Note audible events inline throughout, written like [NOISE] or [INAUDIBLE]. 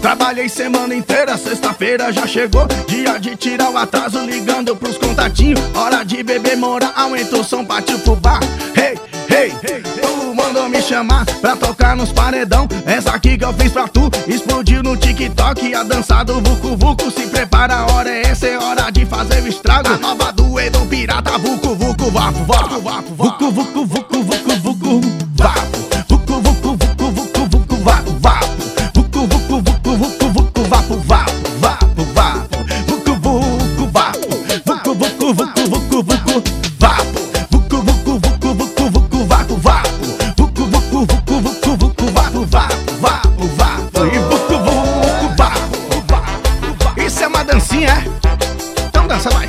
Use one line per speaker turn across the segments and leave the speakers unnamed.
Trabalhei semana inteira, sexta-feira já chegou. Dia de tirar o atraso, ligando pros contatinhos. Hora de beber, mora, aumentou som, partiu pro bar. Hey, hey, hey, mandou me chamar pra tocar nos paredão. Essa aqui que eu fiz pra tu, explodiu no TikTok. A dança do Vucu Vucu, se prepara, a hora é essa, é hora de fazer o estrago. A nova do Edo Pirata, Vucu Vucu, vapo, vapo, vapo, Vucu Vucu Vucu Vucu Vucu, vapo vapo, vapo, vapo, E Vucu Vucu, vapo, Isso é uma dancinha, é? Então dança, vai!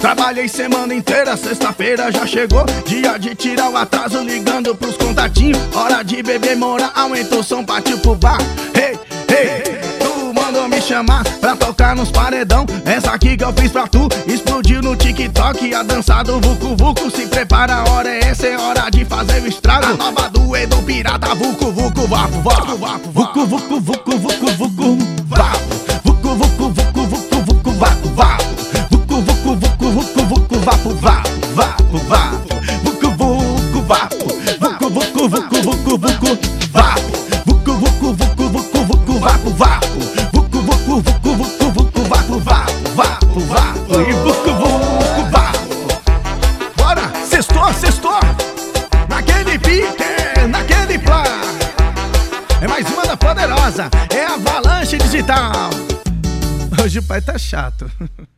Trabalhei semana inteira, sexta-feira já chegou. Dia de tirar o atraso, ligando pros contatinhos. Hora de beber, mora, aumentou som, partiu pro bar. Hey, hey, tu mandou me chamar pra tocar nos paredão. Essa aqui que eu fiz pra tu, explodiu no TikTok A dança do Vucu Vucu, se prepara, a hora é essa, é hora de fazer o estrago A nova do Edo Pirata, Vucu Vucu, vapo, vapo, vapo Vucu Vucu Vucu Vucu Vucu, vapo Vucu Vucu Vucu Vucu Vucu, vapo, vapo Vucu Vucu Vucu Vucu Vucu, vapo, vapo, vapo, vapo Vucu Vucu, vapo Vucu Vucu Vucu Vucu Vucu, vapo Vucu Vucu Vucu Vucu Vucu, vapo, vapo Vucu Vucu Vucu Vucu Vucu, vapo, vapo, vapo, vapo sextou, sextou. Naquele pique, naquele plá É mais uma da poderosa. É Avalanche Digital. Hoje o pai tá chato [LAUGHS]